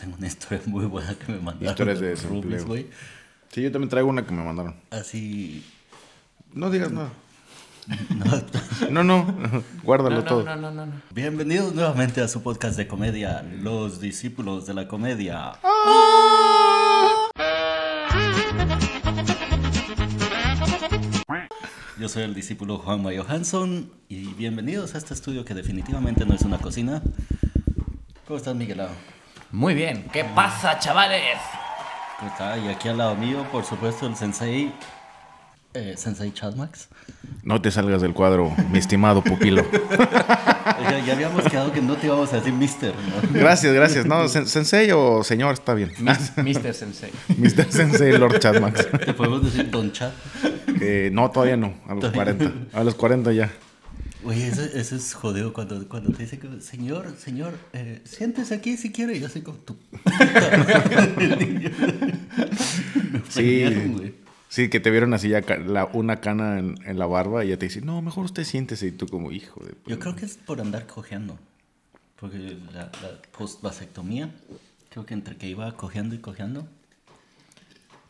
tengo una historia muy buena que me mandaron. Historias de desempleo. güey. Sí, yo también traigo una que me mandaron. Así. No digas nada. no. No, no, guárdalo No, no, todo. no, no, no, no. Bienvenidos nuevamente a su podcast de comedia, Los Discípulos de la Comedia. Yo soy el discípulo Juanma Johansson y bienvenidos a este estudio que definitivamente no es una cocina. ¿Cómo estás, Miguelao? Muy bien. ¿Qué pasa, chavales? ¿Cómo está? Y aquí al lado mío, por supuesto, el sensei, eh, sensei Chadmax. No te salgas del cuadro, mi estimado pupilo. Ya, ya habíamos quedado que no te íbamos a decir mister, ¿no? Gracias, gracias. No, sen- sensei o señor, está bien. Mis- Mr. Sensei. Mr. Sensei Lord Chatmax. Te podemos decir Don Chad. Eh, no, todavía no. A los 40. A los 40 ya. Oye, eso, eso es jodido cuando, cuando te dicen, que, señor, señor, eh, siéntese aquí si quiere. Y yo así como tú. Sí. Sí, que te vieron así ya la- una cana en, en la barba y ya te dicen, no, mejor usted siéntese. Y tú como, hijo de... Yo creo que es por andar cojeando. Porque la, la post-vasectomía, creo que entre que iba cojeando y cojeando.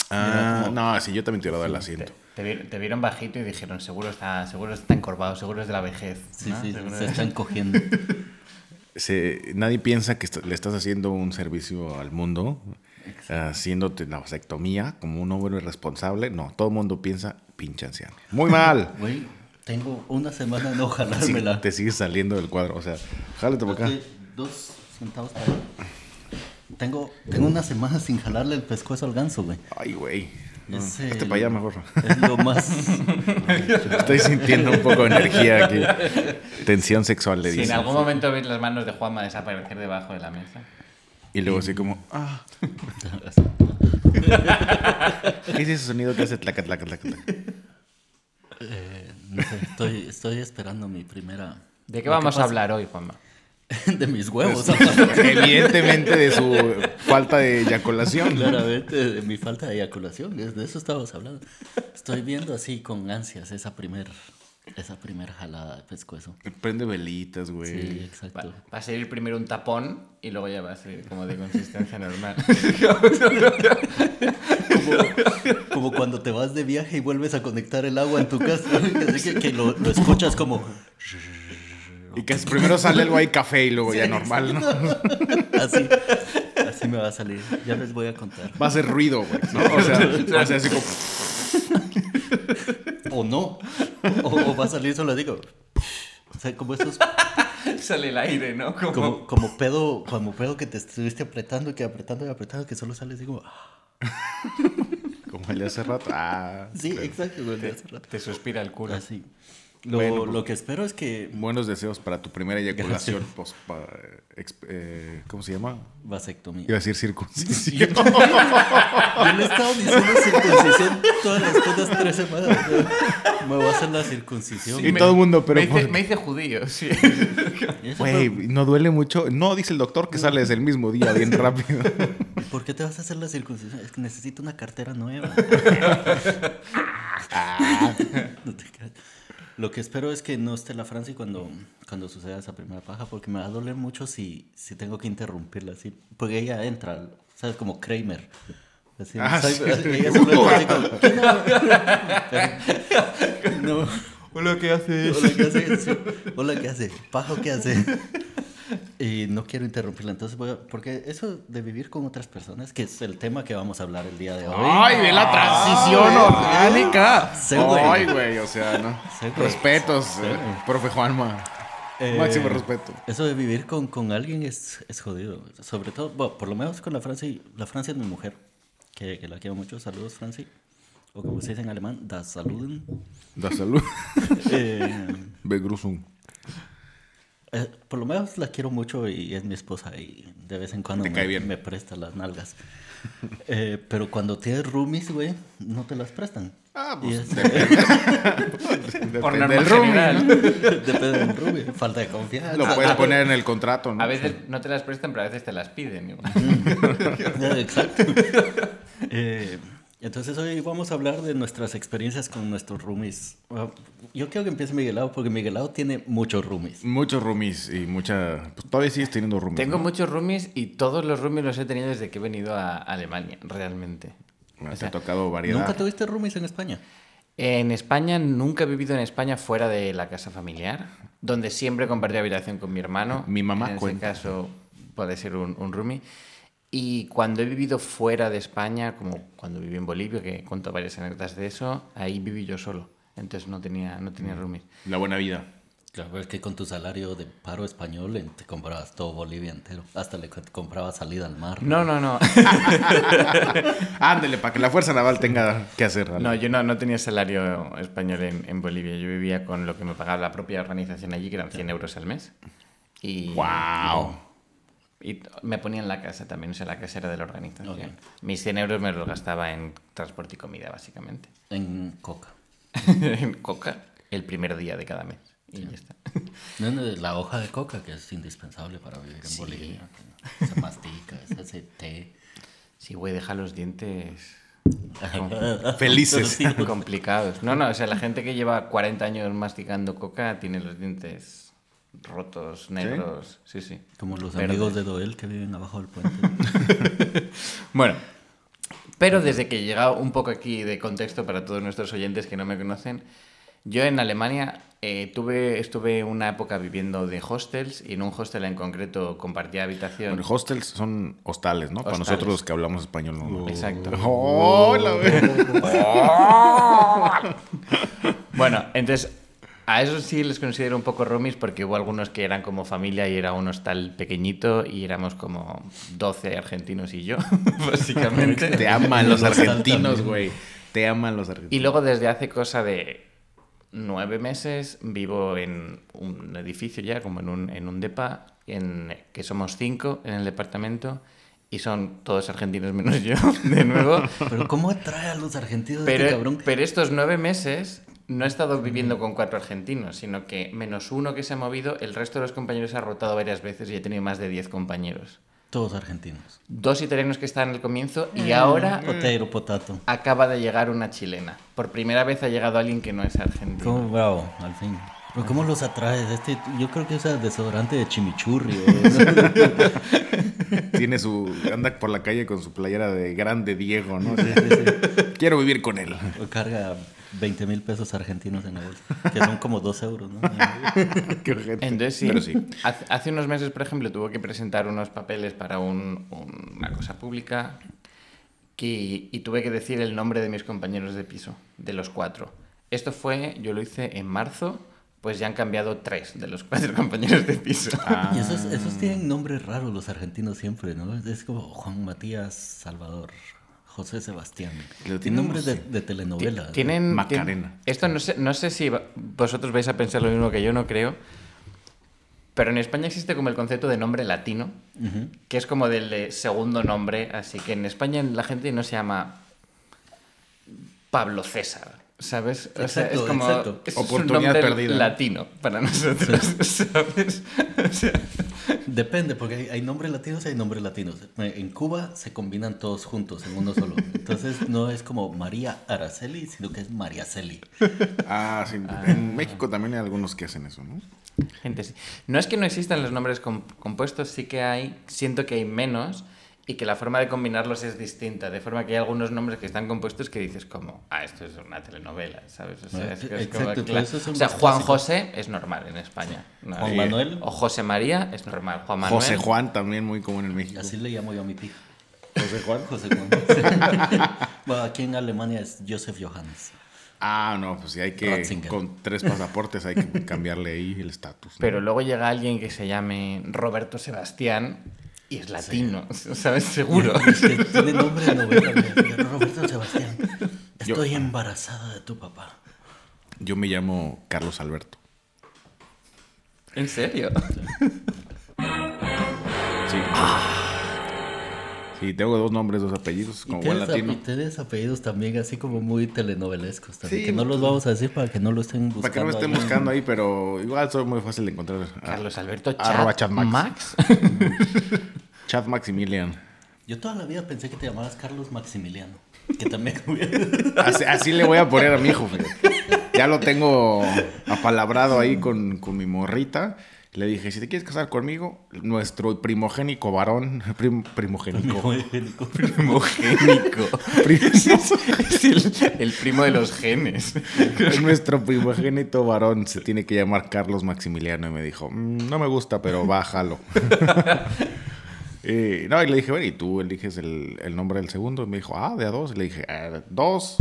Ah, no, sí, yo también te el asiento. Te, vi- te vieron bajito y dijeron, seguro está, seguro está encorvado, seguro es de la vejez. Sí, ¿no? sí, se es- están cogiendo. Se- nadie piensa que le estás haciendo un servicio al mundo, haciéndote la vasectomía como un hombre responsable. No, todo el mundo piensa, pinche anciano. Muy mal. Güey, tengo una semana no Sí, jalármela. te sigues saliendo del cuadro. O sea, jálate por acá. Dos centavos para Tengo, tengo una semana sin jalarle el pescuezo al ganso, güey. Ay, güey. No, Es el- para allá mejor. Es lo más... Estoy sintiendo un poco de energía aquí. Tensión sexual, le Si en dice. algún momento ves las manos de Juanma desaparecer debajo de la mesa. Y luego así como, ah, ¿qué es ese sonido que hace tlaca, tlaca, tlaca, tlaca? Eh, no sé, estoy, estoy esperando mi primera... ¿De qué vamos a hablar hoy, Juanma? De mis huevos. Evidentemente de su falta de eyaculación. Claramente, de mi falta de eyaculación. De eso estábamos hablando. Estoy viendo así con ansias esa primer, esa primer jalada de pescuezo. Prende velitas, Sí, güey. exacto. Va, va a salir primero un tapón y luego ya va a ser como de consistencia normal. Como, como cuando te vas de viaje y vuelves a conectar el agua en tu casa. Así que, que lo, lo escuchas como... Y que primero sale algo ahí café y luego ya normal, ¿no? Así, así me va a salir. Ya les voy a contar. Va a ser ruido, güey. ¿no? O sea, va a ser así como... O no. O, o va a salir solo digo. O sea, como esos... Sale el aire, ¿no? Como... Como, como pedo, como pedo que te estuviste apretando, que apretando y apretando, que solo sales digo... Como el de hace rato. Ah, Sí, exacto. güey, de hace rato. Te suspira el culo. Así. Lo, Bueno, pues- lo que espero es que Buenos deseos para tu primera eyaculación. Pues, pa- eh, ¿Cómo se llama? vasectomía. Iba a decir circuncisión. Yo le he estado diciendo circuncisión todas las putas tres semanas. Me voy a hacer la circuncisión. Y todo el mundo, pero Me hice, por- me hice judío, sí. Güey, no duele mucho. No, dice el doctor que sales el mismo día, bien rápido. ¿Por qué te vas a hacer la circuncisión? Es que necesito una cartera nueva. No te creas. Lo que espero es que no esté la Francia cuando, cuando suceda esa primera paja, porque me va a doler mucho si, si tengo que interrumpirla así. Porque ella entra, ¿sabes? Como Kramer. Así, Ah, ¿sabes? sí. Ella siempre está así como, "¿Qué no?" No. Hola, ¿qué haces? Hola, ¿qué hace? Hola, ¿qué hace? Pajo, ¿qué hace? Y no quiero interrumpirla. Entonces voy a... Porque eso de vivir con otras personas, que es el tema que vamos a hablar el día de hoy. ¡Ay, ve la transición orgánica! ¡Ay, güey! O sea, no. Respetos, eh, profe Juanma. Eh, Máximo respeto. Eso de vivir con, con alguien es, es jodido. Sobre todo, bueno, por lo menos con la Francia. y- La Francia es mi mujer, que, que la quiero mucho. Saludos, Francia. O como se dice en alemán, das Saluden. Da salud. Eh, Begrüßung. Eh, por lo menos la quiero mucho y es mi esposa y de vez en cuando me, cae bien. me presta las nalgas. Eh, pero cuando tienes roomies, güey, no te las prestan. Ah, pues es- depende. Por Depende norma del roomie, general. Depende del roomie. Falta de confianza. Lo puedes poner en el contrato, ¿no? A veces no te las prestan, pero a veces te las piden. igual. Exacto. Eh, Entonces hoy vamos a hablar de nuestras experiencias con nuestros roomies. Bueno, Yo quiero que empiece Miguelao porque Miguelao tiene muchos roomies. Muchos roomies y mucha... Pues todavía sigues teniendo roomies. Tengo ¿no? muchos roomies y todos los roomies los he tenido desde que he venido a Alemania, realmente. Te O sea, ha tocado variedad. ¿Nunca tuviste roomies en España? En España nunca he vivido en España fuera de la casa familiar, donde siempre compartí habitación con mi hermano. Mi mamá En ese cuenta. caso puede ser un, un roomie. Y cuando he vivido fuera de España, como cuando viví en Bolivia, que cuento varias anécdotas de eso, ahí viví yo solo. Entonces no tenía, no tenía roomies. La buena vida. Claro, es que con tu salario de paro español te comprabas todo Bolivia entero. Hasta le co- comprabas salida al mar. No, no, no. Ándele, para que la Fuerza Naval tenga que hacer. algo. No, yo no, no tenía salario español en, en Bolivia. Yo vivía con lo que me pagaba la propia organización allí, que eran 100 euros al mes. Y, ¡Wow! Y me ponía en la casa también, o sea, la casa era de la organización. Ok. Mis 100 euros me los gastaba en transporte y comida, básicamente. En coca. en coca, el primer día de cada mes. Y ya está. No, no, la hoja de coca que es indispensable para vivir en Sí. Bolivia. Se mastica, se hace té. Sí, güey, deja los dientes Felices. Sí, complicados. No, no, o sea, la gente que lleva 40 años masticando coca tiene los dientes rotos, negros. Sí, sí. Como los Verdes. amigos de Doel que viven abajo del puente. Bueno, pero desde que he llegado un poco aquí de contexto para todos nuestros oyentes que no me conocen, yo en Alemania eh, tuve, estuve una época viviendo de hostels y en un hostel en concreto compartía habitación. Bueno, hostels son hostales, ¿no? Para nosotros los que hablamos español. ¿no? Exacto. ¡Oh, la ve- Bueno, entonces a esos sí les considero un poco roomies porque hubo algunos que eran como familia y era un hostal pequeñito y éramos como 12 argentinos y yo, básicamente. Te aman los argentinos, güey. Te aman los argentinos. Y luego desde hace cosa de nueve meses vivo en un edificio ya, como en un, en un depa, en, que somos cinco en el departamento y son todos argentinos menos yo, de nuevo. Pero ¿cómo atrae a los argentinos este Pero, cabrón? pero estos nueve meses no he estado viviendo con cuatro argentinos, sino que menos uno que se ha movido, el resto de los compañeros ha rotado varias veces y he tenido más de diez compañeros. Todos argentinos. Dos italianos que estaban al comienzo y ahora Potero, potato. acaba de llegar una chilena. Por primera vez ha llegado alguien que no es argentino. ¿Cómo, bravo, al fin. Pero ¿cómo los atraes? Este, yo creo que usa desodorante de chimichurri. o- Tiene su. Anda por la calle con su playera de grande Diego, ¿no? Quiero vivir con él. o carga 20 mil pesos argentinos en la bolsa. Que son como 2 euros, ¿no? Qué ojete. Entonces sí, Pero sí. Hace, hace unos meses, por ejemplo, tuvo que presentar unos papeles para un- un- una cosa pública que- y tuve que decir el nombre de mis compañeros de piso, de los cuatro. Esto fue, yo lo hice en marzo, pues ya han cambiado tres de los cuatro compañeros de piso. Ah. Y esos, esos tienen nombres raros los argentinos siempre, ¿no? Es como Juan Matías Salvador, José Sebastián. Lo Tienen nombres de, telenovela. Tienen, Macarena. tien- esto no sé, no sé si vosotros vais a pensar lo mismo que yo, no creo. Pero en España existe como el concepto de nombre latino, que es como del de segundo nombre. Así que en España la gente no se llama Pablo César, ¿sabes? O sea, Exacto, es como exacto. es un Oportunidad nombre perdida. latino para nosotros, ¿sabes? O sea, Depende, porque hay, hay nombres latinos y hay nombres latinos. En Cuba se combinan todos juntos en uno solo. Entonces no es como María Araceli, sino que es María Celi. Ah, sí. En México también hay algunos que hacen eso, ¿no? Gente, sí. No es que no existan los nombres com- compuestos, sí que hay, siento que hay menos y que la forma de combinarlos es distinta, de forma que hay algunos nombres que están compuestos que dices como, ah, esto es una telenovela, ¿sabes? O sea, es, que es como, Exacto, cla- pero esos son o sea, Juan clásicos. José es normal en España. ¿no? Juan Y- Manuel. O José María es normal. Juan Manuel. José Juan también muy común en México. así le llamo yo a mi pija. José Juan. José Juan. bueno, aquí en Alemania es Joseph Johannes. Ah, no, pues sí hay que. Ratzinger. Con tres pasaportes hay que cambiarle ahí el estatus. ¿no? Pero luego llega alguien que se llame Roberto Sebastián y es latino, ¿sabes? Seguro. Es que tiene nombre de novela. Roberto Sebastián. Estoy embarazada de tu papá. Yo me llamo Carlos Alberto. ¿En serio? Sí. Sí, tengo dos nombres, dos apellidos, como buen tienes, latino. ape- tienes apellidos también así como muy telenovelescos también. Sí, que no los vamos a decir para que no lo estén buscando. Para que no me estén ahí. buscando ahí, pero igual soy muy fácil de encontrar. Carlos Alberto Arroba Chat Chatmax. Max. Chat Maximilian. Yo toda la vida pensé que te llamabas Carlos Maximiliano. Que también Así, así le voy a poner a mi hijo. fíjate. Ya lo tengo apalabrado ahí con, con mi morrita. Le dije, si te quieres casar conmigo, nuestro primogénico varón, prim- primogénico, Primogénico. es el, el primo de los genes. nuestro primogénito varón se tiene que llamar Carlos Maximiliano. Y me dijo, "Mm, no me gusta, pero bájalo. Y, no, y le dije, bueno, ¿y tú eliges el, el nombre del segundo? Y me dijo, ah, de a dos. Y le dije, "Ah, dos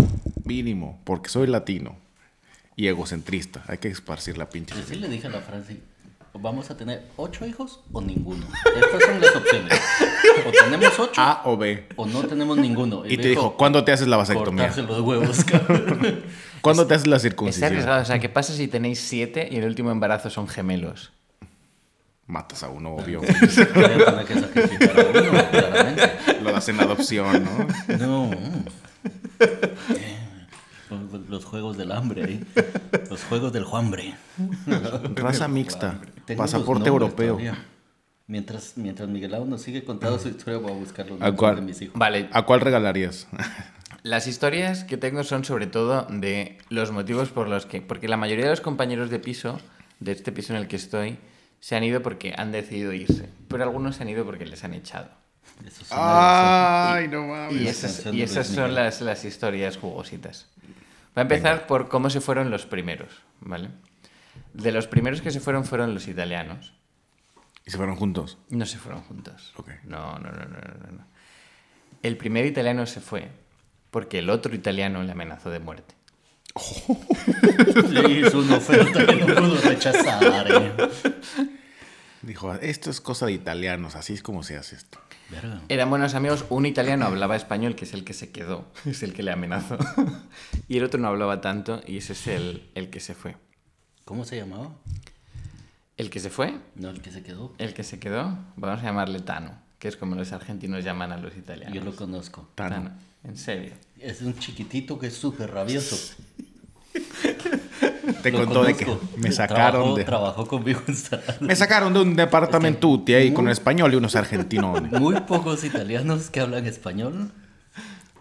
mínimo, porque soy latino y egocentrista. Hay que esparcir la pinche. Yo sí le dije a la Franci, vamos a tener ocho hijos o ninguno. Estas son las opciones. O tenemos ocho A o B. o no tenemos ninguno. Y te dijo, ¿cuándo te haces la vasectomía? Cortarse los huevos, cabrón. ¿Cuándo te haces la Está circuncisión? arriesgado. O sea, ¿qué pasa si tenéis siete y el último embarazo son gemelos? Matas a uno, obvio. Voy a tener que sacrificar a uno, claramente. Lo das en adopción, ¿no? No. Eh, Los juegos del hambre ahí. Los juegos del juambre. Raza mixta. Pasaporte europeo. todavía. Mientras, mientras Miguelao nos sigue contando su historia, voy a buscar los ¿A cuál? de mis hijos. Vale, ¿A cuál regalarías? Las historias que tengo son sobre todo de los motivos por los que... Porque la mayoría de los compañeros de piso, de este piso en el que estoy, se han ido porque han decidido irse. Pero algunos se han ido porque les han echado. Ay, no Y mames. esas, canción y esas son las, las historias jugositas. Va a empezar por cómo se fueron los primeros, ¿vale? De los primeros que se fueron fueron los italianos. Y se fueron juntos. No se fueron juntos. Ok. No, no, no, no, no, no. El primer italiano se fue porque el otro italiano le amenazó de muerte. Sí, es una oferta que no pudo rechazar. eh. Dijo, esto es cosa de italianos, así es como se hace esto. Verga. Eran buenos amigos, un italiano hablaba español, que es el que se quedó, es el que le amenazó, y el otro no hablaba tanto, y ese es el, el que se fue. ¿Cómo se llamaba? El que se fue, No, el que se quedó. el que se quedó, vamos a llamarle Tano, que es como los argentinos llaman a los italianos. Yo lo conozco. Tano. en serio. Es un chiquitito que es súper rabioso. Te Lo contó de que conozco. me sacaron Trabajó- de... Trabajó conmigo en Sarandí. Me sacaron de un departamento ahí con español y unos argentinos. Muy pocos italianos que hablan español.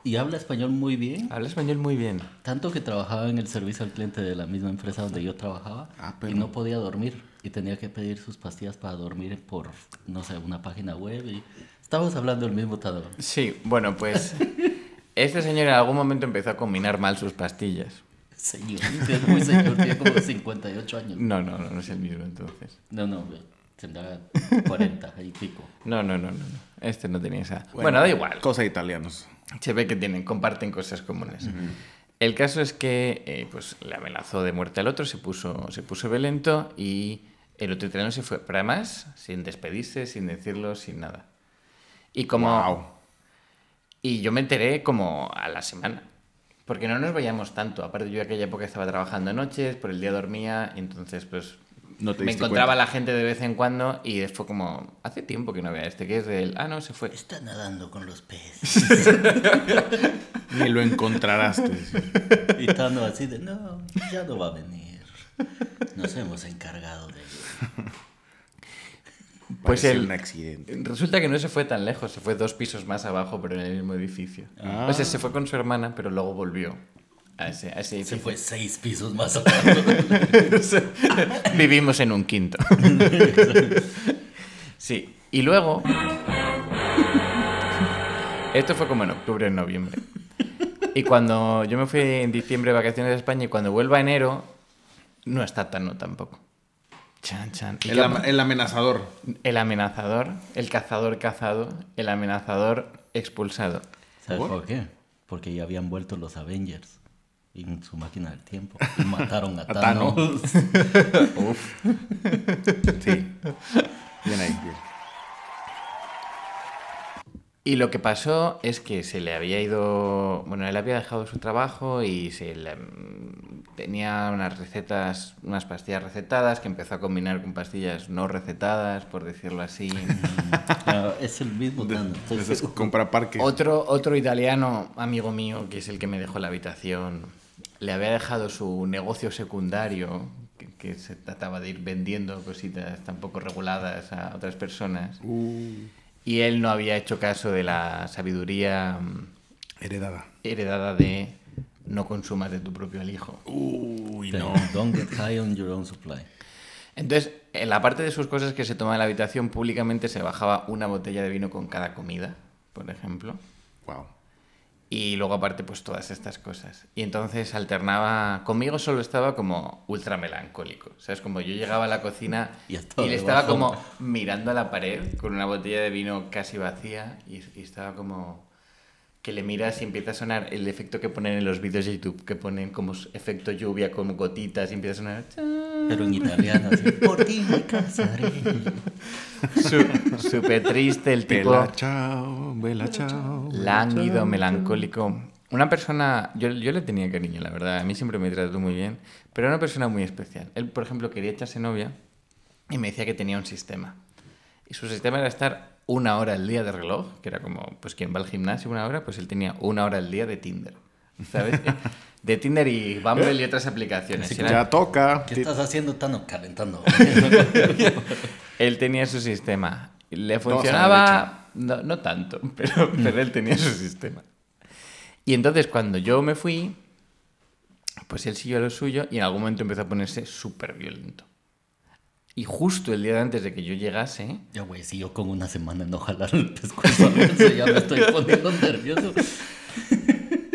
Y habla español muy bien. Habla español muy bien. Tanto que trabajaba en el servicio al cliente de la misma empresa donde yo trabajaba. Ah, pero- Y no podía dormir. Y tenía que pedir sus pastillas para dormir por, no sé, una página web. Y estábamos hablando del mismo talón. Sí, bueno, pues este señor en algún momento empezó a combinar mal sus pastillas. Señor, es muy señor, tiene como 58 años. No, no, no, no es el mismo entonces. No, no, tendrá 40 y pico. No, no, no, no. no. Este no tenía esa. Bueno, da igual. Cosa de italianos. Se ve que tienen, comparten cosas comunes. El caso es que eh, pues, le amenazó de muerte al otro, se puso, se puso violento y el otro italiano se fue. Pero además, sin despedirse, sin decirlo, sin nada. Y como. Wow. Y yo me enteré como a la semana. Porque no nos veíamos tanto. Aparte, yo en aquella época estaba trabajando noches, por el día dormía, y entonces, pues. No te me encontraba cuenta. la gente de vez en cuando y fue como. Hace tiempo que no vea este, que es del. Ah, no, se fue. Está nadando con los peces. Ni lo encontrarás. Y Tano así de, no, ya no va a venir. Nos hemos encargado de ello. Pues el- un accidente. Resulta que no se fue tan lejos, se fue dos pisos más abajo, pero en el mismo edificio. Ah. O sea, se fue con su hermana, pero luego volvió a ese, a ese Se fue seis pisos más abajo. Vivimos en un quinto. sí, y luego... Esto fue como en octubre, en noviembre. Y cuando yo me fui en diciembre de vacaciones a España y cuando vuelva a enero, no está Tano tampoco. Chan, chan. ¿Y El, am- el amenazador. El amenazador, el cazador cazado, el amenazador expulsado. ¿Sabes ¿Por? por qué? Porque ya habían vuelto los Avengers en su máquina del tiempo y mataron a. Thanos. Sí. Bien ahí. bien. Y lo que pasó es que se le había ido, bueno, él había dejado su trabajo y se le- mm, tenía unas recetas, unas pastillas recetadas que empezó a combinar con pastillas no recetadas, por decirlo así. Es el mismo seguro. compra parque. Otro, otro italiano, amigo mío, que es el que me dejó la habitación, le había dejado su negocio secundario, que, que se trataba de ir vendiendo cositas tampoco reguladas a otras personas. Uh, Y él no había hecho caso de la sabiduría mm, Heredada. heredada de no consumas de tu propio alijo. Uy, Sí, Don't get high on your own supply. Entonces, en la parte de sus cosas que se toma en la habitación, públicamente se bajaba una botella de vino con cada comida, por ejemplo. Wow. Y luego aparte, pues todas estas cosas. Y entonces alternaba, conmigo solo estaba como ultra melancólico. ¿Sabes? Como yo llegaba a la cocina Y le estaba como mirando a la pared con una botella de vino casi vacía y, y estaba como que le miras y empieza a sonar el efecto que ponen en los vídeos de YouTube, que ponen como efecto lluvia con gotitas y empieza a sonar... Pero en italiano, así. Por ti me casaré. Súper triste el tipo... Bella chao, bella chao. lánguido, melancólico. Una persona, yo, yo le tenía cariño, la verdad, a mí siempre me trató muy bien, pero era una persona muy especial. Él, por ejemplo, quería echarse novia y me decía que tenía un sistema. Y su sistema era estar una hora al día de reloj, que era como, pues quien va al gimnasio una hora, pues él tenía una hora al día de Tinder, ¿sabes? De Tinder y Bumble y otras aplicaciones. Era- Ya toca. ¿Qué estás haciendo, Tano? Calentando. Él tenía su sistema. Le funcionaba, no, no tanto, pero, pero él tenía su sistema. Y entonces cuando yo me fui, pues él siguió lo suyo y en algún momento empezó a ponerse súper violento. Y justo el día de antes de que yo llegase, Ya, güey, si yo con una semana en no jalar el pescuezo, ya me estoy poniendo nervioso.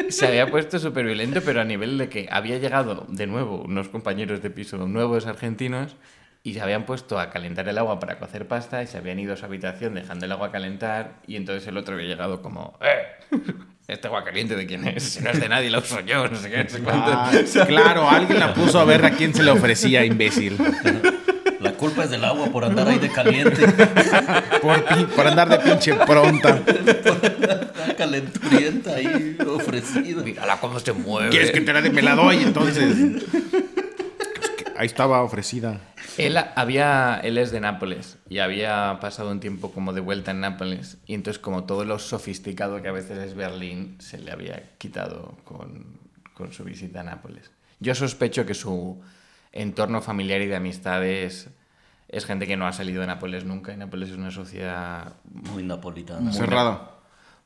se había puesto súper violento, pero a nivel de que había llegado de nuevo unos compañeros de piso nuevos argentinos y se habían puesto a calentar el agua para cocer pasta y se habían ido a su habitación dejando el agua calentar y entonces el otro había llegado como, ¡eh! ¿Este agua caliente de quién es? Si no es de nadie, la uso yo, no sé qué, no sé cuánto. Ah, claro, alguien la puso a ver a quién se le ofrecía, imbécil. La culpa es del agua por andar ahí de caliente. Por, por andar de pinche pronta. La calenturienta ahí ofrecida. Mírala cómo se mueve. ¿Quieres que te la, me la doy entonces? Pues que ahí estaba ofrecida. Él, había, él es de Nápoles y había pasado un tiempo como de vuelta en Nápoles y entonces como todo lo sofisticado que a veces es Berlín se le había quitado con, con su visita a Nápoles. Yo sospecho que su entorno familiar y de amistades es gente que no ha salido de Nápoles nunca y Nápoles es una sociedad Muy napolitana. Cerrado.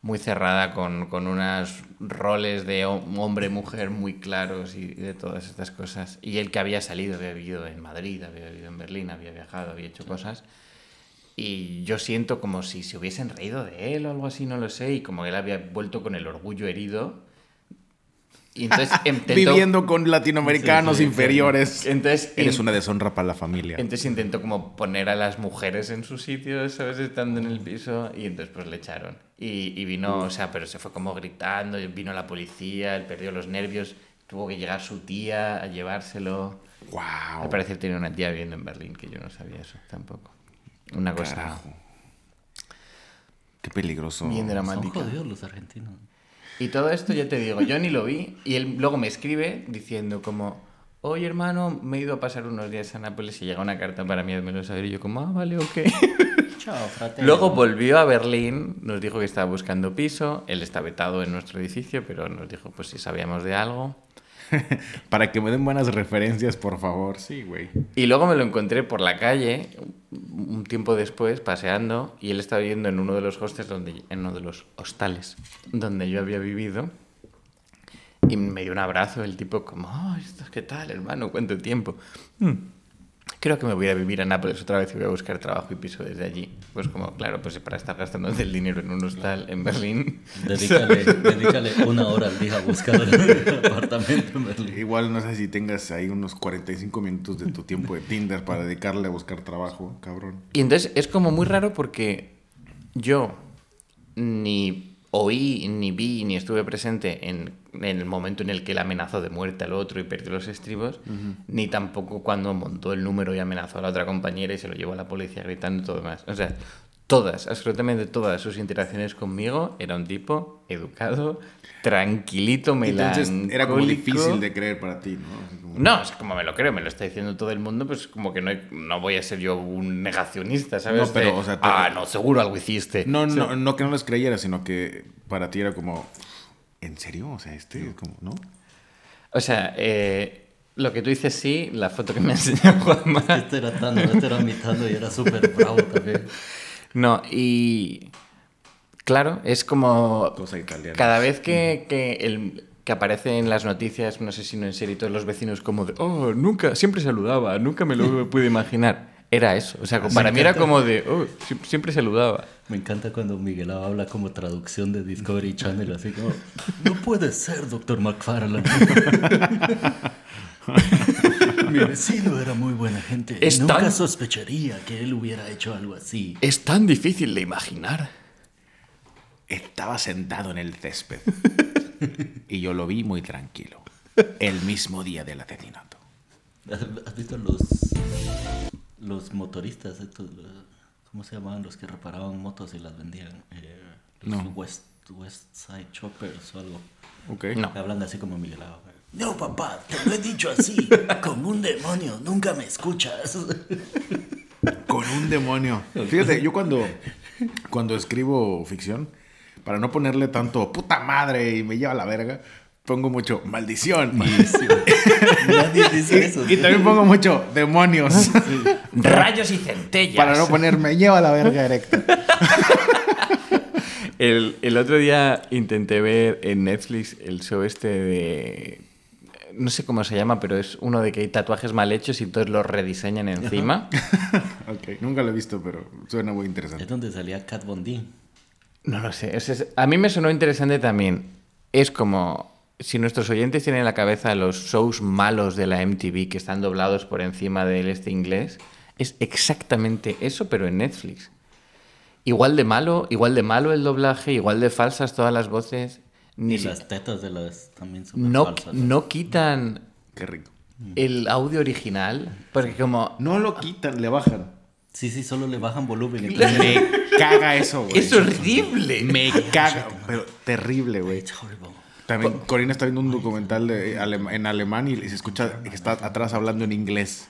muy cerrada con, con unos roles de ho- hombre-mujer muy claros y de todas estas cosas. Y él que había salido, había vivido en Madrid, había vivido en Berlín, había viajado, había hecho cosas. Y yo siento como si se hubiesen reído de él o algo así, no lo sé, y como él había vuelto con el orgullo herido. Y entonces intentó, Viviendo con latinoamericanos Sí, sí, inferiores. entonces, Eres in- una deshonra para la familia. entonces intentó como poner a las mujeres en su sitio, ¿sabes? Estando en el piso y entonces pues le echaron. Y, y vino, o sea, pero se fue como gritando, y vino la policía, él perdió los nervios, tuvo que llegar su tía a llevárselo. Al Wow. parecer tenía una tía viviendo en Berlín, que yo no sabía eso tampoco. Una cosa Carajo. Qué peligroso. bien Son dramática. jodidos los argentinos. Y todo esto ya te digo, yo ni lo vi y él luego me escribe diciendo como, oye hermano, me he ido a pasar unos días a Nápoles y llega una carta para mí, házmelo saber. Y yo como, ah, vale, ok. Chao. Luego volvió a Berlín, nos dijo que estaba buscando piso, él está vetado en nuestro edificio, pero nos dijo pues si sabíamos de algo. Para que me den buenas referencias, por favor. Sí, güey. Y luego me lo encontré por la calle un tiempo después paseando y él estaba viviendo en uno de los hostels donde en uno de los hostales donde yo había vivido y me dio un abrazo el tipo como, "Oh, esto ¿qué tal, hermano? ¿Cuánto tiempo?" "Mm, Creo que me voy a vivir a Nápoles otra vez y voy a buscar trabajo y piso desde allí. Pues como, claro, pues para estar gastando el dinero en un hostal en Berlín. Dedícale, dedícale una hora al día a buscar el apartamento en Berlín. Igual no sé si tengas ahí unos 45 minutos de tu tiempo de Tinder para dedicarle a buscar trabajo, cabrón. Y entonces es como muy raro porque yo ni oí, ni vi, ni estuve presente en, en el momento en el que él amenazó de muerte al otro y perdió los estribos, ni tampoco cuando montó el número y amenazó a la otra compañera y se lo llevó a la policía gritando y todo demás. O sea, todas, absolutamente todas sus interacciones conmigo era un tipo educado, tranquilito, Entonces melancólico. era como difícil de creer para ti, ¿no? Como- No, es como me lo creo, me lo está diciendo todo el mundo, pues como que no, hay- no voy a ser yo un negacionista, ¿sabes? No, pero, De, o sea, te- ah, no, seguro algo hiciste. No, O sea, no, no que no les creyera, sino que para ti era como, ¿en serio? O sea, este, como, ¿no? O sea, eh, lo que tú dices sí, la foto que me enseñó Juanma. Este era Tano, este era mi Tano y era súper bravo también. No, y Claro, es como... Cosa italiana. Cada vez que, que, el, que aparece en las noticias, no sé si no en serie, todos los vecinos como de, oh, nunca, siempre saludaba, nunca me lo pude imaginar. Era eso. O sea, para mí era como de, oh, sie- siempre saludaba. Me encanta cuando Miguel habla como traducción de Discovery Channel, así como, no puede ser, doctor McFarlane. Mi vecino era muy buena gente. Es Nunca tan- sospecharía que él hubiera hecho algo así. Es tan difícil de imaginar. Estaba sentado en el césped. y yo lo vi muy tranquilo. El mismo día del asesinato. ¿Has has visto los, los motoristas, estos, los- ¿cómo se llamaban? Los que reparaban motos y las vendían. Eh, los No. West, West Side Choppers o algo. Ok. No. Hablan así como Miguel Ángel. No, papá, te lo he dicho así, como un demonio, nunca me escuchas. Con un demonio. Fíjate, yo cuando, cuando escribo ficción, para no ponerle tanto puta madre y me lleva a la verga, pongo mucho maldición. Y, Nadie dice eso. y también pongo mucho demonios. Rayos y centellas. para no poner me lleva a la verga directa. El, el otro día intenté ver en Netflix el show este de... No sé cómo se llama, pero es uno de que hay tatuajes mal hechos y todos los rediseñan encima. Ok, nunca lo he visto, pero suena muy Es interesante. donde salía Cat Von D. No lo sé. es- es- a mí me sonó interesante también. Es como si nuestros oyentes tienen en la cabeza los shows malos de la MTV que están doblados por encima del este inglés. Es exactamente eso, pero en Netflix. Igual de malo, igual de malo el doblaje, igual de falsas todas las voces. Ni Y si- las tetas de las también súper no, falsas. no quitan Qué rico. el audio original, porque como... No lo quitan, le bajan. Sí, sí, solo le bajan volumen. entonces- Me caga eso, güey. ¡Es horrible! Me caga. Pero terrible, güey. También Corina está viendo un documental de, en alemán y se escucha que está atrás hablando en inglés.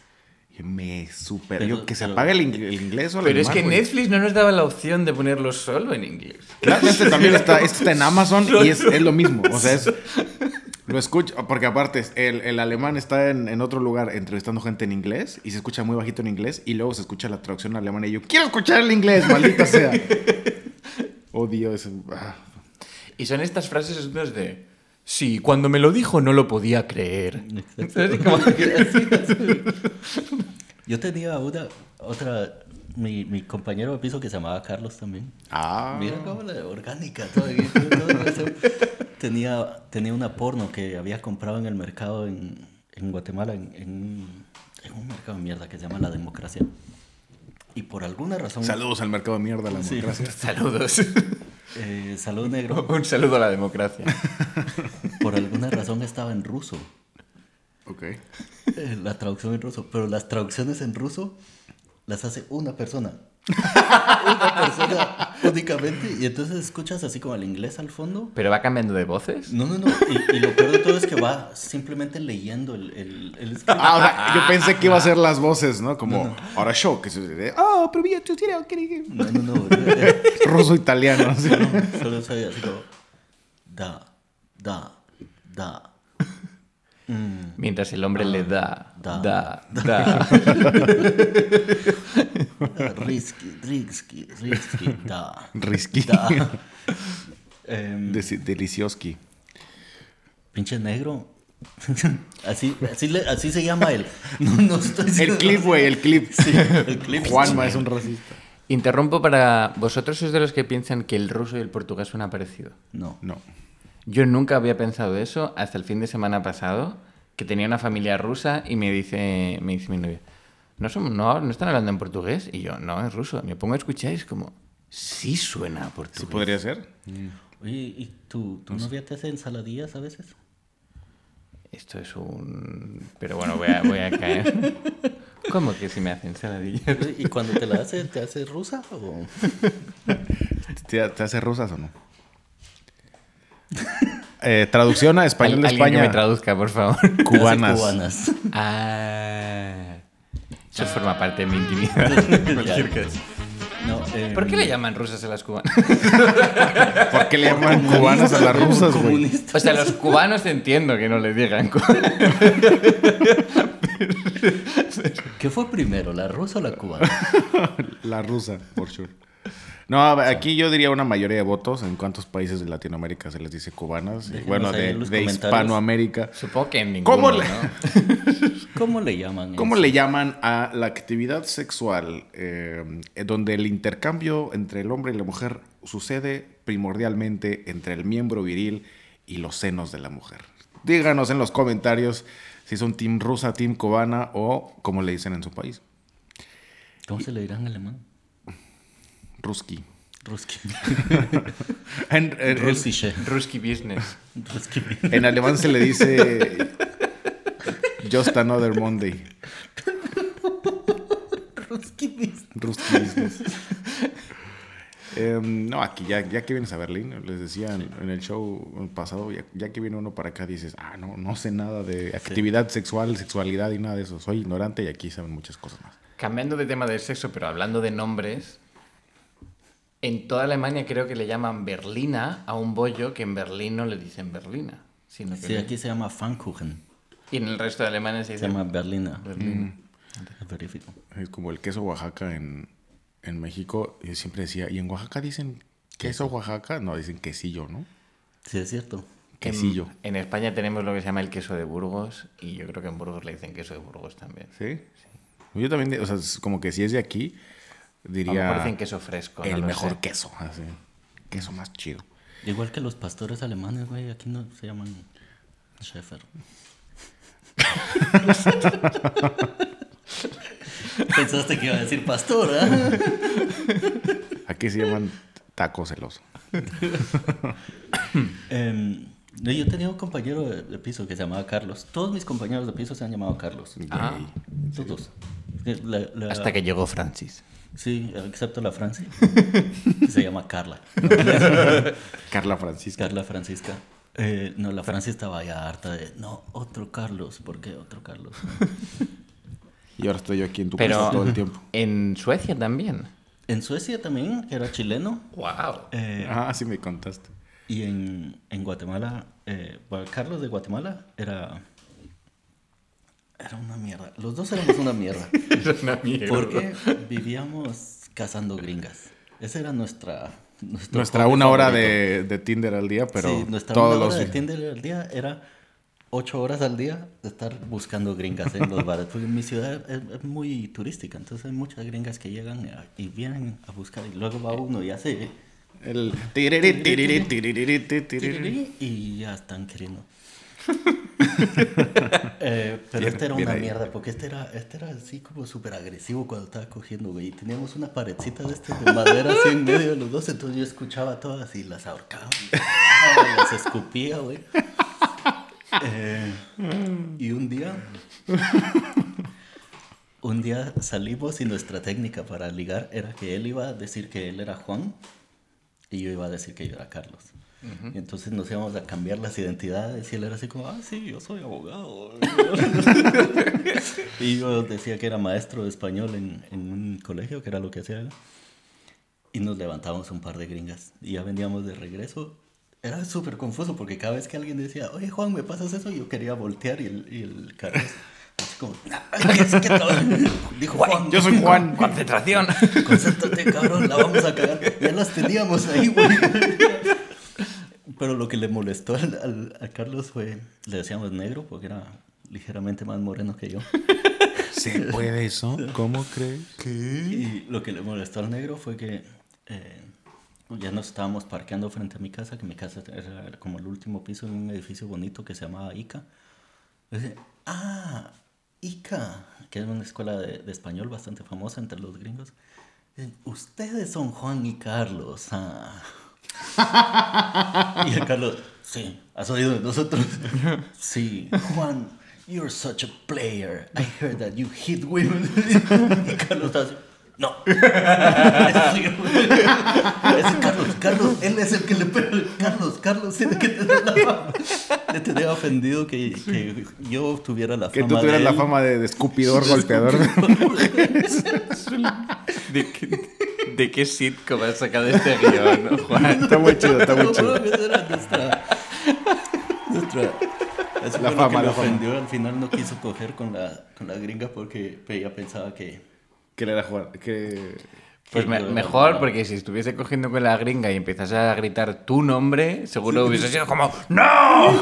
Me super. Pero- yo, que se pero- apague el, ing- el inglés o el Pero es alemán, que güey. Netflix no nos daba la opción de ponerlo solo en inglés. Claro, este también está, este está en Amazon y es, es lo mismo. O sea, es. Lo escucho, porque aparte el, el alemán está en, en otro lugar entrevistando gente en inglés y se escucha muy bajito en inglés y luego se escucha la traducción alemana y yo quiero escuchar el inglés, maldita sea. Odio ese. ah. Y son estas frases de... Sí, cuando me lo dijo no lo podía creer. Como Yo tenía una, otra, mi, mi compañero de piso que se llamaba Carlos también. Ah. Mira cómo la orgánica, todo, todo eso. Tenía, tenía una porno que había comprado en el mercado en, en Guatemala, en, en, en un mercado de mierda que se llama La Democracia. Y por alguna razón... Saludos al mercado de mierda, la Sí. democracia. Saludos. Eh, salud negro. Un saludo a la democracia. Por alguna razón estaba en ruso. Ok. La traducción en ruso. Pero las traducciones en ruso las hace una persona. una persona únicamente. Y entonces escuchas así como el inglés al fondo. ¿Pero va cambiando de voces? No, no, no. Y, y lo peor de todo es que va simplemente leyendo el, el, el script. Ah, o sea, yo pensé que iba a ser las voces, ¿no? Como, ahora yo, que se ah, pero mira, tú tienes que No, no, no. ruso italiano. Solo soy así como. Da, da, da. Mm, Mientras el hombre le da, Da. da, da. da, risky, risky, risky, da. Risky. Da. Em, Deci- Delicioski. pinche negro. así, así, le- así se llama él. No, no estoy El clip, güey, el clip. Sí, el clip. Juanma es un racista. Interrumpo para... ¿Vosotros sois de los que piensan que el ruso y el portugués suena parecido? No. No. Yo nunca había pensado eso hasta el fin de semana pasado, que tenía una familia rusa y me dice, me dice mi novia, ¿no, son, no, ¿no están hablando en portugués? Y yo, no, es ruso. Me pongo a escuchar y es como, sí suena a ¿Sí portugués. podría ser? Oye, ¿y tu, tu novia te hace ensaladillas a veces? Esto es un... Pero bueno, voy a, voy a caer. ¿Cómo que si me hacen saladillas? ¿Y cuando te la hace, te hace rusa? O... ¿Te, te hace rusas o no? Eh, traducción a español de Alguien que España. me traduzca, por favor. Cubanas. cubanas. Ah... Eso forma parte de mi intimidad. No, em, ¿Por qué le llaman rusas a las cubanas? ¿Por qué le llaman cubanas a las rusas, güey? O sea, los cubanos entiendo que no les digan ¿Qué fue primero, la rusa o la cubana? La rusa, por sure. No, aquí yo diría una mayoría de votos. ¿En cuántos países de Latinoamérica se les dice cubanas? Déjenos bueno, de. Hispanoamérica. Supongo que en ninguno, ¿Cómo le- ¿no? ¿Cómo le llaman? ¿Cómo eso? le llaman a la actividad sexual eh, donde el intercambio entre el hombre y la mujer sucede primordialmente entre el miembro viril y los senos de la mujer? Díganos en los comentarios si son team rusa, team cubana o como le dicen en su país. ¿Cómo se le dirá en alemán? Ruski. Ruski. En, en- Russische. Ruski Business. Ruski. en alemán se le dice Just Another Monday. Ruski. Ruski business. Em, no, aquí ya, ya que vienes a Berlín, les decía en, en el show pasado, ya, ya que viene uno para acá, dices, ah, no, no sé nada de actividad sexual, sexualidad y nada de eso. Soy ignorante y aquí saben muchas cosas más. Cambiando de tema del sexo, pero hablando de nombres, en toda Alemania creo que le llaman Berlina a un bollo que en Berlín no le dicen Berlina. Sino que Sí, le- aquí se llama Pfannkuchen. Y en el resto de Alemania se Se dice llama Berlina. Berlina. Verifico. Es como el queso Oaxaca en, en México. Y siempre decía, ¿y en Oaxaca dicen queso Oaxaca? No, dicen quesillo, ¿no? Sí, es cierto. Quesillo. En, en España tenemos lo que se llama el queso de Burgos y yo creo que en Burgos le dicen queso de Burgos también. ¿Sí? Yo también, o sea, es como que si es de aquí, diría mejor dicen queso fresco. el mejor sé. queso. Así. Queso más chido. Igual que los pastores alemanes, güey, aquí no se llaman Schäfer. Pensaste que iba a decir pastor, ¿ah? Aquí se llaman taco celoso. No, yo tenía un compañero de, de piso que se llamaba Carlos. Todos mis compañeros de piso se han llamado Carlos. Ah. Todos. La- la- Hasta que llegó Francis. Sí, excepto la Francia. que se llama Carla. Carla Francisca. Carla Francisca. Eh, no, la Francia estaba ya harta de, no, otro Carlos. ¿Por qué otro Carlos? Y ahora estoy yo aquí en tu Pero casa todo el tiempo. en Suecia también. En Suecia también, que era chileno. ¡Wow! eh, Ah, sí me contaste. y en, en Guatemala, eh, bueno, Carlos de Guatemala era... Era una mierda. Los dos éramos una mierda. Es una mierda. Porque vivíamos cazando gringas. Esa era nuestra... Nuestra una hora de, de Tinder al día, pero sí, nuestra todos una los hora de Tinder al día era ocho horas al día de estar buscando gringas en los bares. Porque mi ciudad es, es muy turística, entonces hay muchas gringas que llegan a- y vienen a buscar y luego va uno y hace El tiriri, tiriri, tiriri, tiriri. y ya están queriendo. Eh, pero Bien, este era una ahí. mierda, porque este era, este era así como súper agresivo cuando estaba cogiendo, güey. Y teníamos una paredcita de este de madera así en medio de los dos, entonces yo escuchaba todas y las ahorcaba, y las escupía, güey. Eh, y un día, un día salimos y nuestra técnica para ligar era que él iba a decir que él era Juan y yo iba a decir que yo era Carlos. Y entonces nos íbamos a cambiar las identidades y él era así como, ah, sí, yo soy abogado. y yo decía que era maestro de español en, en un colegio, que era lo que hacía él. Y nos levantábamos un par de gringas y ya veníamos de regreso. Era súper confuso porque cada vez que alguien decía, oye Juan, ¿me pasas eso? Yo quería voltear y el, y el Carlos, así como, "Ay, es que no". dijo Juan, Yo soy Juan. ¡Concentración! Concéntrate, cabrón, la vamos a cagar. Ya las teníamos ahí, güey. Pero lo que le molestó al, al- a Carlos fue, le decíamos negro porque era ligeramente más moreno que yo. ¿Se puede eso? ¿Cómo crees? Y lo que le molestó al negro fue que eh, ya nos estábamos parqueando frente a mi casa, que mi casa era como el último piso en un edificio bonito que se llamaba Ica. Dice, ah, Ica, que es una escuela de, de español bastante famosa entre los gringos. Dicen, Ustedes son Juan y Carlos. ah". Y el Carlos, sí, ¿has oído de nosotros? sí, Juan, you're such a player. I heard that you hit women. y Carlos está así, no. Ese Carlos, Carlos, él es el que le pega. Carlos, Carlos tiene que tener la fama. Le tenía ofendido que, que yo tuviera la Que fama. tú tuvieras de la él. fama de, de escupidor, De golpeador. ¿De qué, ¿De qué sitcom has sacado este guion, Juan? está muy chido, está muy chido. Esa era nuestra. nuestra eso La fue fama, lo que la fama. ofendió. Al final no quiso coger con la, con la gringa porque ella pensaba que. Que le era jugar. Que... Pues me- mejor, porque si estuviese cogiendo con la gringa y empiezas a gritar tu nombre, seguro hubiese sido como ¡No!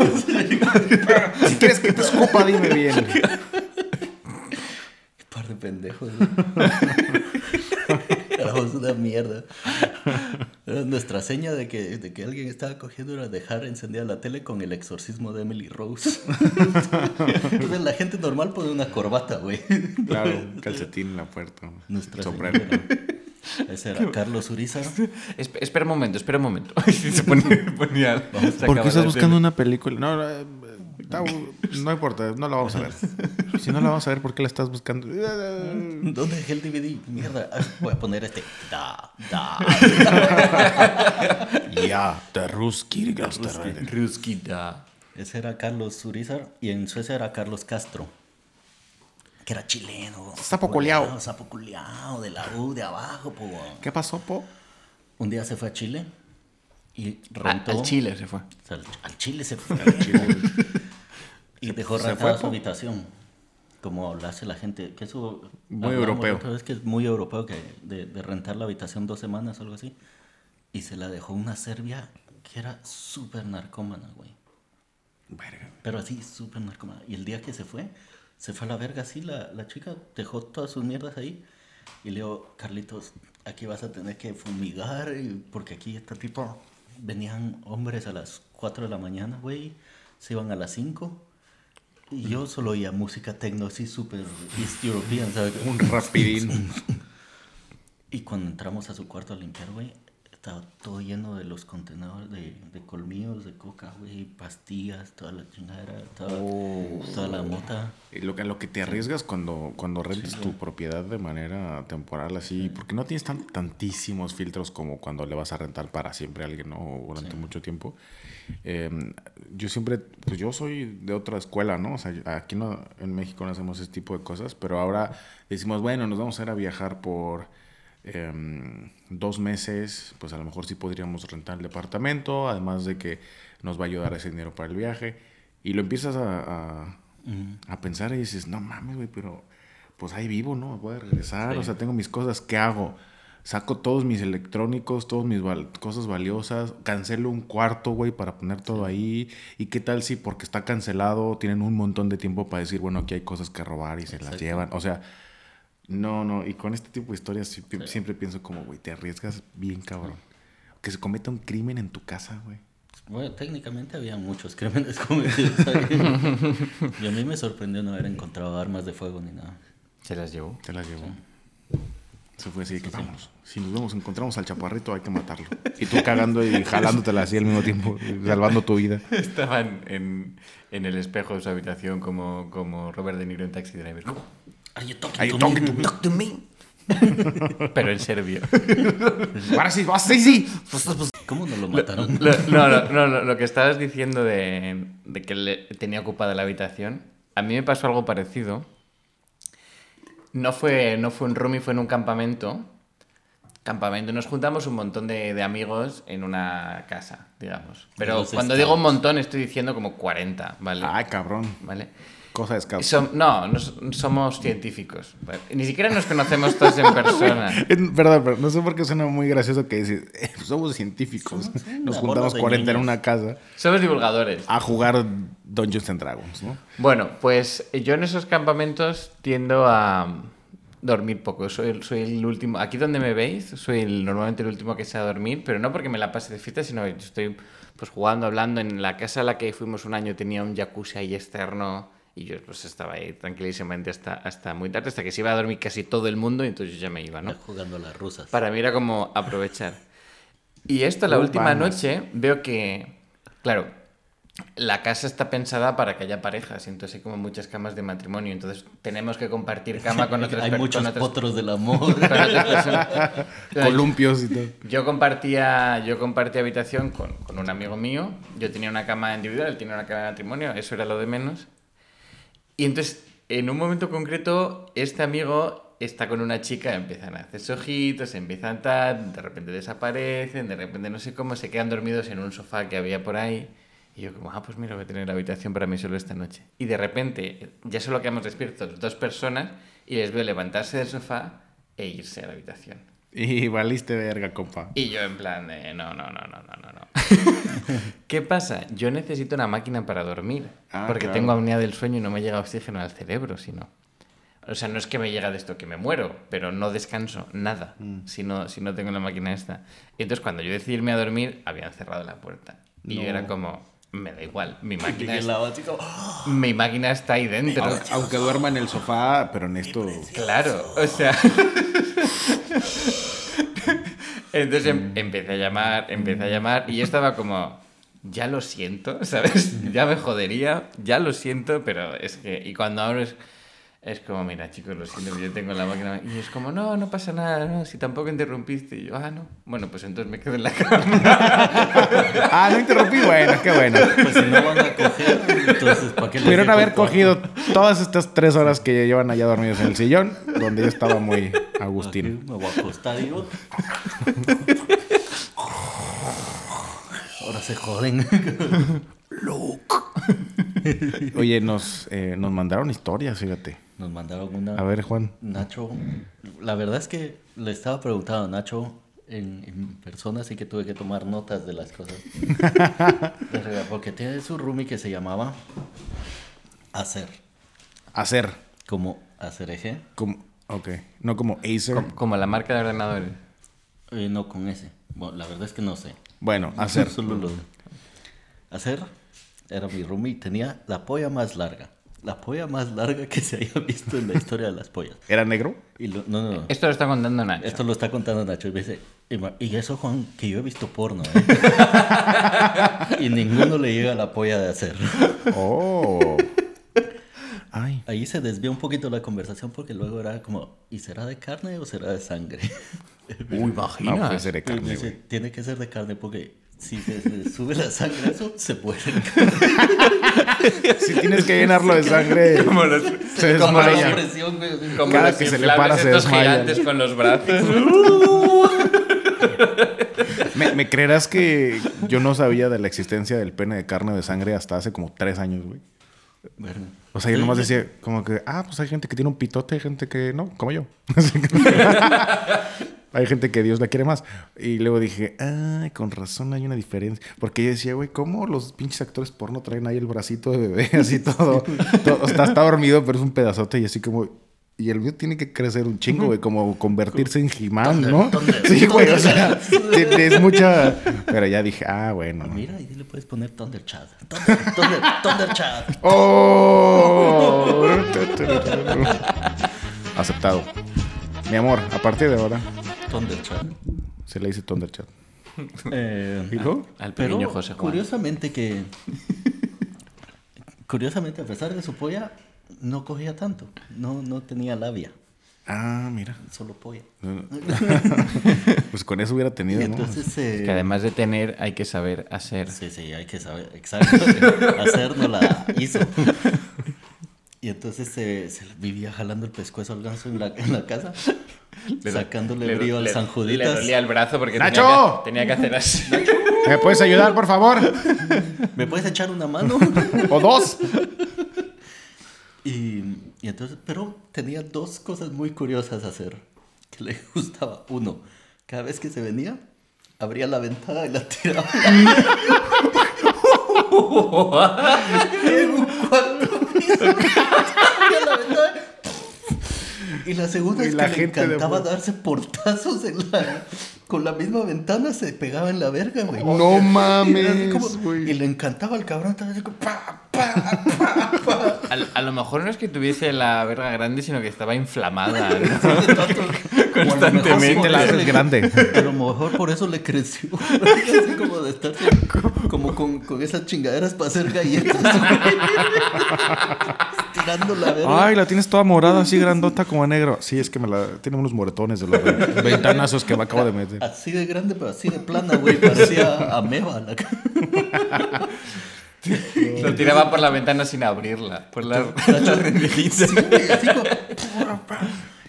Si quieres que te escupa, dime bien. Qué par de pendejos. güey. Una mierda. Nuestra seña de que, de que alguien estaba cogiendo era dejar encendida la tele con el exorcismo de Emily Rose. Entonces la gente normal pone una corbata, güey. Claro, calcetín en la puerta. Nuestra sombrero. Ese era Carlos Urizar. Espe- espera un momento, espera un momento. Se ponía, ponía- ¿Por qué estás buscando tele. una película? No, no, está- no importa, no la vamos a ver. Si no la vamos a ver, ¿por qué la estás buscando? ¿Dónde dejé el DVD? Mierda. Ah, Voy a poner este. Da, da. Ya, te ruski, Ruskita. Ese era Carlos Urizar. Y en Suecia era Carlos Castro. Que era chileno. Sapo culiao. Sapo culiao, de la U de abajo, po. ¿Qué pasó, Po? Un día se fue a Chile y A- rentó. al Chile se fue. O sea, al, al Chile se fue. Y dejó ¿Se rentada su habitación. Como lo hace la gente. Que eso. Muy hablamos europeo. otra vez que es muy europeo que de, de rentar la habitación dos semanas o algo así. Y se la dejó una serbia que era súper narcómana, güey. Verga. Pero así, súper narcómana. Y el día que se fue, se fue a la verga así, la, la chica dejó todas sus mierdas ahí. Y le digo, Carlitos, aquí vas a tener que fumigar, porque aquí este tipo, venían hombres a las 4 de la mañana, güey, se iban a las 5. Yo solo oía música techno así, súper East European, ¿sabes? Un rapidín. Y cuando entramos a su cuarto a limpiar, güey, estaba todo lleno de los contenedores de, de colmillos, de coca, güey, pastillas, toda la chingadera, toda, toda la mota. Lo lo que te arriesgas cuando, cuando rentas tu propiedad de manera temporal así, porque no tienes tan, tantísimos filtros como cuando le vas a rentar para siempre a alguien, ¿no? O durante mucho tiempo. Eh, yo siempre, pues yo soy de otra escuela, ¿no? O sea, aquí no, en México no hacemos ese tipo de cosas, pero ahora decimos, bueno, nos vamos a ir a viajar por em, dos meses, pues a lo mejor sí podríamos rentar el departamento, además de que nos va a ayudar ese dinero para el viaje. Y lo empiezas a, a, a pensar y dices, no mames, güey, pero pues ahí vivo, ¿no? Voy a regresar, Sí. o sea, tengo mis cosas, ¿qué hago? Saco todos mis electrónicos, todas mis val- cosas valiosas, cancelo un cuarto, güey, para poner todo ahí. ¿Y qué tal si porque está cancelado tienen un montón de tiempo para decir, bueno, aquí hay cosas que robar y se las llevan? O sea, no, no, y con este tipo de historias sí siempre pienso como, güey, te arriesgas bien cabrón. Que se cometa un crimen en tu casa, güey. Bueno, técnicamente había muchos crímenes cometidos ahí. y a mí me sorprendió no haber encontrado armas de fuego ni nada. Se las llevó. Te la llevó. Se fue así de que vamos. Si nos vemos, encontramos al chaparrito, hay que matarlo. Y tú cagando y jalándotela así al mismo tiempo, salvando tu vida. Estaban en, en el espejo de su habitación como, como Robert De Niro en Taxi Driver. ¿Cómo? Are you talking Are you to talking me? to me? Talk to me. Pero en serbio. Ahora sí, sí, sí. ¿Cómo no lo mataron? Lo- no, no, no, no, lo que estabas diciendo de, de que le- tenía ocupada la habitación, a mí me pasó algo parecido. No fue, no fue un roomie, fue en un campamento. Campamento, nos juntamos un montón de, de amigos en una casa, digamos. Pero cuando digo un montón estoy diciendo como 40, ¿vale? Ay, cabrón. ¿Vale? Cosa de scout. Som- no, no somos científicos. Ni siquiera nos conocemos todos en persona. Verdad, pero no sé por qué suena muy gracioso que dices, "Eh, somos científicos. Somos Nos juntamos de 40 en niños". una casa Somos divulgadores. a jugar Dungeons and Dragons, ¿no? Bueno, pues yo en esos campamentos tiendo a dormir poco. Soy, el- soy el último. Aquí donde me veis, soy el- normalmente el último que se a dormir, pero no porque me la pase de fiesta, sino que yo estoy pues jugando, hablando. En la casa a la que fuimos un año tenía un jacuzzi ahí externo y yo pues estaba ahí tranquilísimamente hasta, hasta muy tarde, hasta que se iba a dormir casi todo el mundo y entonces yo ya me iba, ¿no? Jugando a las rusas. Para mí era como aprovechar. Y esto, la última vamos. noche, veo que, claro, la casa está pensada para que haya parejas, y entonces hay como muchas camas de matrimonio, entonces tenemos que compartir cama con otras Hay per- muchos con otras- potros del amor. con otras personas. Columpios y todo. Yo compartía, yo compartía habitación con, con un amigo mío. Yo tenía una cama individual, él tenía una cama de matrimonio, eso era lo de menos. Y entonces, en un momento concreto, este amigo está con una chica, empiezan a hacerse ojitos, empiezan tal, de repente desaparecen, de repente no sé cómo, se quedan dormidos en un sofá que había por ahí. Y yo como, ah, pues mira, voy a tener la habitación para mí solo esta noche. Y de repente, ya solo quedamos despiertos dos personas y les veo levantarse del sofá e irse a la habitación. Y valiste verga, compa. Y yo en plan de, no, no, no, no, no, no, no. ¿Qué pasa? Yo necesito una máquina para dormir. Ah, porque claro. tengo apnea del sueño y no me llega oxígeno al cerebro, sino. O sea, no es que me llega de esto que me muero, pero no descanso nada si, no, si no tengo la máquina esta. Y entonces cuando yo decidí irme a dormir, habían cerrado la puerta. Y yo No. era como, me da igual, mi máquina, es- ¡ah! mi máquina está ahí dentro. Aunque, aunque duerma en el sofá, pero en esto. Claro, o sea. Entonces em- empecé a llamar, empecé a llamar y yo estaba como, ya lo siento, ¿sabes? Ya me jodería, ya lo siento, pero es que. Y cuando abro es, es como, mira, chicos, lo siento, yo tengo la máquina. Y es como, no, no pasa nada, no, si tampoco interrumpiste. Y yo, ah, no. Bueno, pues entonces me quedo en la cama. Ah, no interrumpí. Bueno, qué bueno. Pues si no van a coger, entonces ¿para qué Pudieron haber cogido todas estas tres horas que llevan allá dormidos en el sillón, donde yo estaba muy Agustín. Aquí Me voy a acostar y yo. Ahora se joden. Oye, nos, eh, nos mandaron historias, fíjate. Nos mandaron una. A ver, Juan. Nacho, la verdad es que le estaba preguntando a Nacho en, en persona, así que tuve que tomar notas de las cosas. Porque tiene su roomie que se llamaba Hacer, Hacer. como hacer eje, Como, ok. No como Acer. como, como la marca de ordenadores. eh, no con ese. Bueno, la verdad es que no sé. Bueno, hacer. Solo lo Hacer era mi roomie y tenía la polla más larga. La polla más larga que se haya visto en la historia de las pollas. ¿Era negro? Y lo- no, no, no. Esto lo está contando Nacho. Esto lo está contando Nacho y me dice, y eso Juan, que yo he visto porno, ¿eh? y ninguno le llega a la polla de hacer. Oh. Ay. Ahí se desvía un poquito la conversación porque luego era como, ¿y será de carne o será de sangre? Uy, No, imagina. puede ser de Y me carne, dice, tiene que ser de carne porque si se, se sube la sangre eso, se muere. Si tienes que llenarlo de sangre, Como los, se desmaya. presión, como Cada los que se le para se desmaya. gigantes con los brazos. ¿Me, me creerás que yo no sabía de la existencia del pene de carne de sangre hasta hace como tres años, güey? Verga. O sea, yo nomás decía como que, ah, pues hay gente que tiene un pitote, hay gente que no, como yo. Hay gente que Dios la quiere más. Y luego dije, ah, con razón hay una diferencia. Porque yo decía, güey, ¿cómo los pinches actores porno traen ahí el bracito de bebé? Así todo. todo está, está dormido, pero es un pedazote y así como... Y el mío tiene que crecer un chingo, güey, como convertirse en He-Man, ¿no? Sí, güey, o sea, es mucha... Pero ya dije, ah, bueno. ¿no? Mira, y le puedes poner Thunder Chat. Thunder, Thunder, Thunder Chat. ¡Oh! Aceptado. Mi amor, a partir de ahora Se le dice Thunderchat. Eh, ¿Y luego? Al Pero pequeño José Juan. curiosamente que... curiosamente, a pesar de su polla, no cogía tanto. No, no tenía labia. Ah, mira. Solo polla. Pues con eso hubiera tenido, ¿no? entonces... eh, Que además de tener, hay que saber hacer. Sí, sí, hay que saber. Exacto. Hacer no la hizo. Y entonces se, se vivía jalando el pescuezo al ganso en la, en la casa, sacándole Le- brío al le- San Le Juditas. dolía el brazo porque ¡Nacho! tenía que, tenía que hacer así. ¿Me puedes ayudar, por favor? ¿Me puedes echar una mano? ¿O dos? Y, y entonces, pero tenía dos cosas muy curiosas a hacer que le gustaba. Uno, cada vez que se venía, abría la ventana y la tiraba. en un cuarto piso. La ventana. Y la segunda Y es la que le gente de encantaba darse portazos en la, con la misma ventana, se pegaba en la verga, güey. No Y como- mames, güey. Y le encantaba al cabrón también, así como, pa, pa, pa, pa. A, a lo mejor no es que tuviese la verga grande, sino que estaba inflamada. ¿no? Sí, te la haces grande. A lo mejor por eso le creció. Así como de estar como con, con esas chingaderas para hacer galletas. güey. Estirando la verga. Ay, la tienes toda morada, así grandota como negro. Sí, es que me la... Tiene unos moretones de los ve- ventanazos que me acabo de meter. Así de grande, pero así de plana, güey. Parecía ameba. La... Lo tiraba por la ventana sin abrirla. Por la, la así como...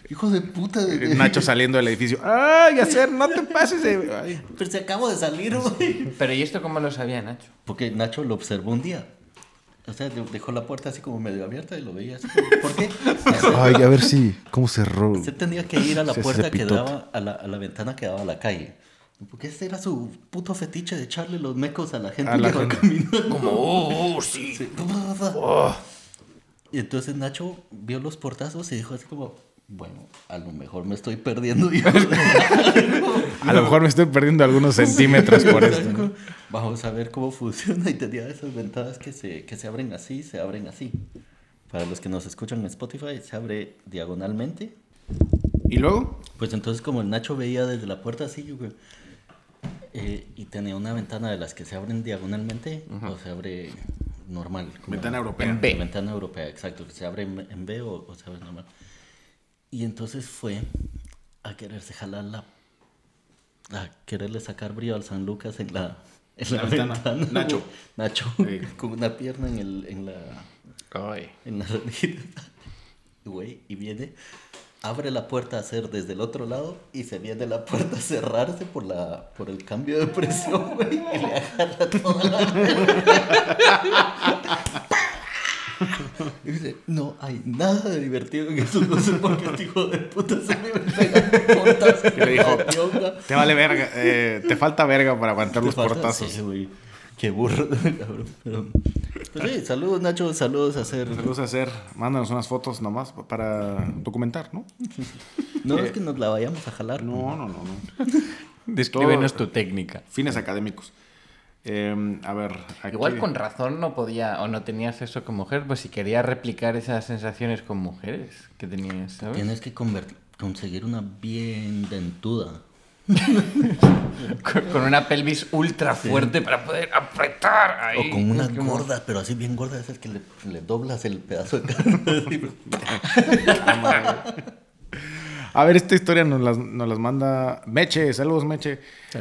Hijo de puta. de- de- Nacho saliendo del edificio. ¡Ay, hacer! ¡No te pases. Ay. Pero se acabo de salir, güey. Pero ¿y esto cómo lo sabía Nacho? Porque Nacho lo observó un día. O sea, de- dejó la puerta así como medio abierta y lo veía así. ¿Por qué? Ay, a ver si. ¿Cómo cerró? Se tenía que ir a la puerta que daba, a la, a la ventana que daba a la calle. Porque ese era su puto fetiche de echarle los mecos a la gente A que la iba gente. caminando. Como, oh, oh, sí. Sí. Y entonces Nacho vio los portazos y dijo así como, bueno, a lo mejor me estoy perdiendo yo. A lo mejor me estoy perdiendo algunos centímetros por esto. ¿no? Vamos a ver cómo funciona y tenía esas ventanas que se, que se abren así, se abren así. Para los que nos escuchan en Spotify, se abre diagonalmente. ¿Y luego? Pues entonces como el Nacho veía desde la puerta así, güey, eh, y tenía una ventana de las que se abren diagonalmente o se abre normal. Ventana europea. En B. Ventana europea, exacto, que se abre en, en B o, o se abre normal. Y entonces fue a quererse jalar la... a quererle sacar brío al San Lucas en la... En La ventana. Nacho. Nacho, Sí. con una pierna en, el, en la... Ay. En la. Güey, y viene, abre la puerta a hacer desde el otro lado y se viene la puerta a cerrarse por, la, por el cambio de presión, güey, y le agarra toda la... Y dice, no hay nada de divertido en eso, no sé por qué este hijo de puta se me pega portas. Y le dijo, ñonga". Te vale verga. eh, te falta verga para aguantar los falta- portazos. Sí, güey. Qué burro, cabrón. Pero, pues sí, saludos Nacho, saludos a hacer... Saludos a hacer. Mándanos unas fotos nomás para documentar, ¿no? No es que nos la vayamos a jalar. No, no, no. no. Descríbenos Todo- tu técnica. Fines académicos. Eh, a ver. Aquí... Igual con razón no podía o no tenías eso con mujer, pues si querías replicar esas sensaciones con mujeres que tenías, ¿sabes? Tienes que conseguir una bien dentuda. Con, con una pelvis ultra fuerte para poder apretar ahí. O con una como- gorda, pero así bien gorda, es el que le, le doblas el pedazo de carne. A ver, esta historia nos las, nos las manda Meche. Saludos, Meche.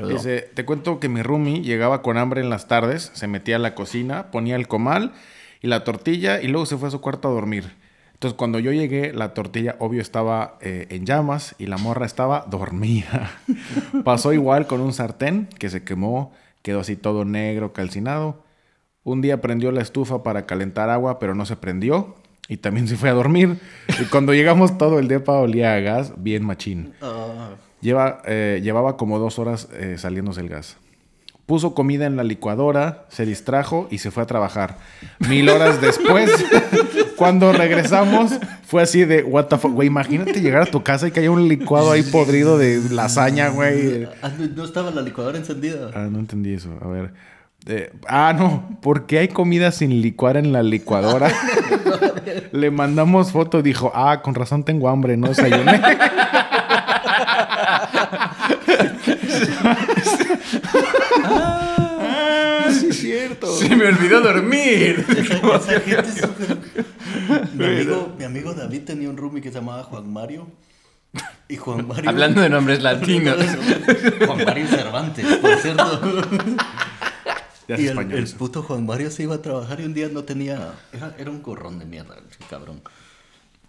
Dice, te cuento que mi roomie llegaba con hambre en las tardes, se metía a la cocina, ponía el comal y la tortilla y luego se fue a su cuarto a dormir. Entonces, cuando yo llegué, la tortilla, obvio, estaba eh, en llamas y la morra estaba dormida. Pasó igual con un sartén que se quemó, quedó así todo negro, calcinado. Un día prendió la estufa para calentar agua, pero no se prendió. Y también se fue a dormir. Y cuando llegamos todo el depa olía a gas, bien machín. Ah, Lleva, eh, llevaba como dos horas eh, saliéndose el gas. Puso comida en la licuadora, se distrajo y se fue a trabajar. Mil horas después, cuando regresamos, fue así de, what the fuck, güey, imagínate llegar a tu casa y que haya un licuado ahí podrido de lasaña, güey. ah, no, no estaba la licuadora encendida. Ah, no entendí eso. A ver. Eh, ah, no. ¿Por qué hay comida sin licuar en la licuadora? Le mandamos foto. Dijo, ah, con razón tengo hambre, no desayuné. ah, sí es cierto. Se me olvidó dormir. Esa, esa gente es súper- mi, amigo, mi amigo David tenía un roomie que se llamaba Juan Mario. Y Juan Mario. Hablando de nombres latinos. Juan Mario Cervantes, por cierto. Ya y el, el puto Juan Mario se iba a trabajar y un día no tenía. Era, era un gorrón de mierda, el cabrón.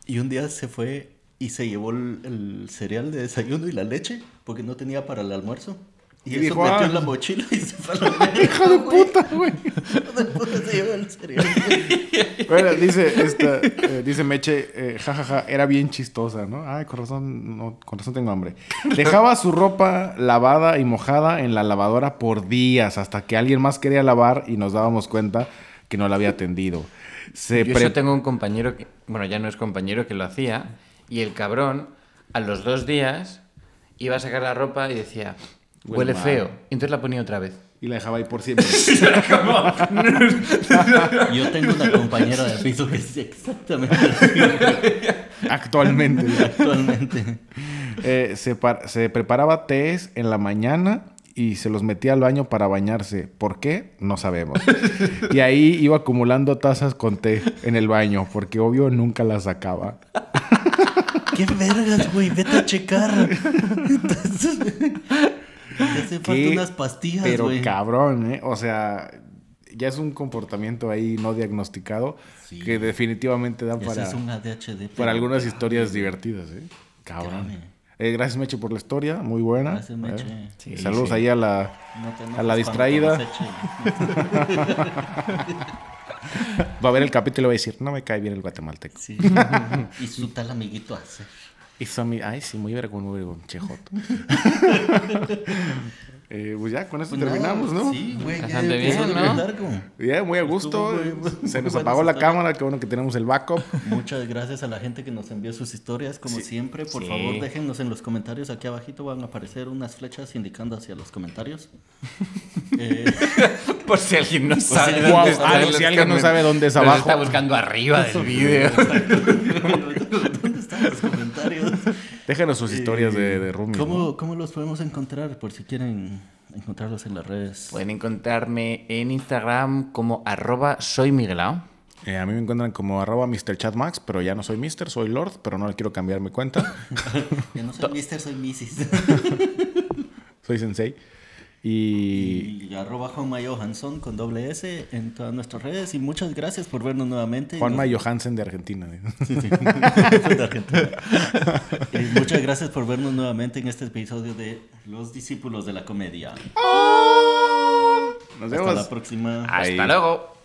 Y un día se fue y se llevó el, el cereal de desayuno y la leche porque no tenía para el almuerzo. Y, Y eso dijo, metió "Ah, en la mochila y se fue a la mierda. Hijo de güey. puta, güey. Hijo de puta se llevó el cereal. Bueno, dice, esta, eh, dice Meche, eh, jajaja, era bien chistosa, ¿no? Ay, con razón, no, con razón tengo hambre. Dejaba su ropa lavada y mojada en la lavadora por días hasta que alguien más quería lavar y nos dábamos cuenta que no la había atendido. Se Yo pre- tengo un compañero que, bueno, ya no es compañero, que lo hacía, y el cabrón, a los dos días, iba a sacar la ropa y decía, Huele feo. Y entonces la ponía otra vez. Y la dejaba ahí por siempre. Yo tengo una compañera de piso que es exactamente así Actualmente. actualmente. Eh, se, se preparaba tés en la mañana y se los metía al baño para bañarse. ¿Por qué? No sabemos. Y ahí iba acumulando tazas con té en el baño, porque obvio nunca las sacaba. ¿Qué vergas, güey? Vete a checar. Entonces, te hace falta unas pastillas, Pero cabrón, ¿eh? O sea, ya es un comportamiento ahí no diagnosticado Sí. que definitivamente da Ese para, es un ADHD. para algunas historias divertidas, ¿eh? Cabrón. Eh, gracias, Meche, por la historia. Muy buena. Gracias, Meche. ¿eh? Sí, Saludos sí. ahí a la, No a la distraída. Va a ver el capítulo y va a decir, no me cae bien el guatemalteco. Sí. y su tal amiguito hace. Hizo mi... Ay, sí, muy vergón, muy vergón. Eh, pues ya, con esto Pues nada, terminamos, ¿no? Sí, güey. ya Bastante empezó bien, a ¿no? largo. Ya, muy a gusto. Estuvo muy- Se muy nos apagó la cámara, qué bueno que tenemos el backup. Muchas gracias a la gente que nos envió sus historias, como siempre. Por Sí. favor, déjennos en los comentarios. Aquí abajito van a aparecer unas flechas indicando hacia los comentarios. Eh, Por si alguien no sabe. dónde está si alguien no sabe dónde es abajo. está buscando arriba del vídeo. ¿Dónde están los comentarios? Déjenos sus historias de, de roomies, ¿Cómo, ¿no? ¿Cómo los podemos encontrar? Por si quieren encontrarlos en las redes. Pueden encontrarme en Instagram como arroba soy Miguelao. Eh, a mí me encuentran como arroba MrChatMax, pero ya no soy Mister, soy Lord, pero no le quiero cambiar mi cuenta. Yo no soy Mister, soy Mrs. soy Sensei. Y Y arroba Juanma Johansson con doble S en todas nuestras redes. Y muchas gracias por vernos nuevamente. Juanma Nos- Johansen de Argentina. Sí, sí. De Argentina. Y muchas gracias por vernos nuevamente en este episodio de Los Discípulos de la Comedia. Nos Hasta vemos. la próxima. Hasta Ahí. luego.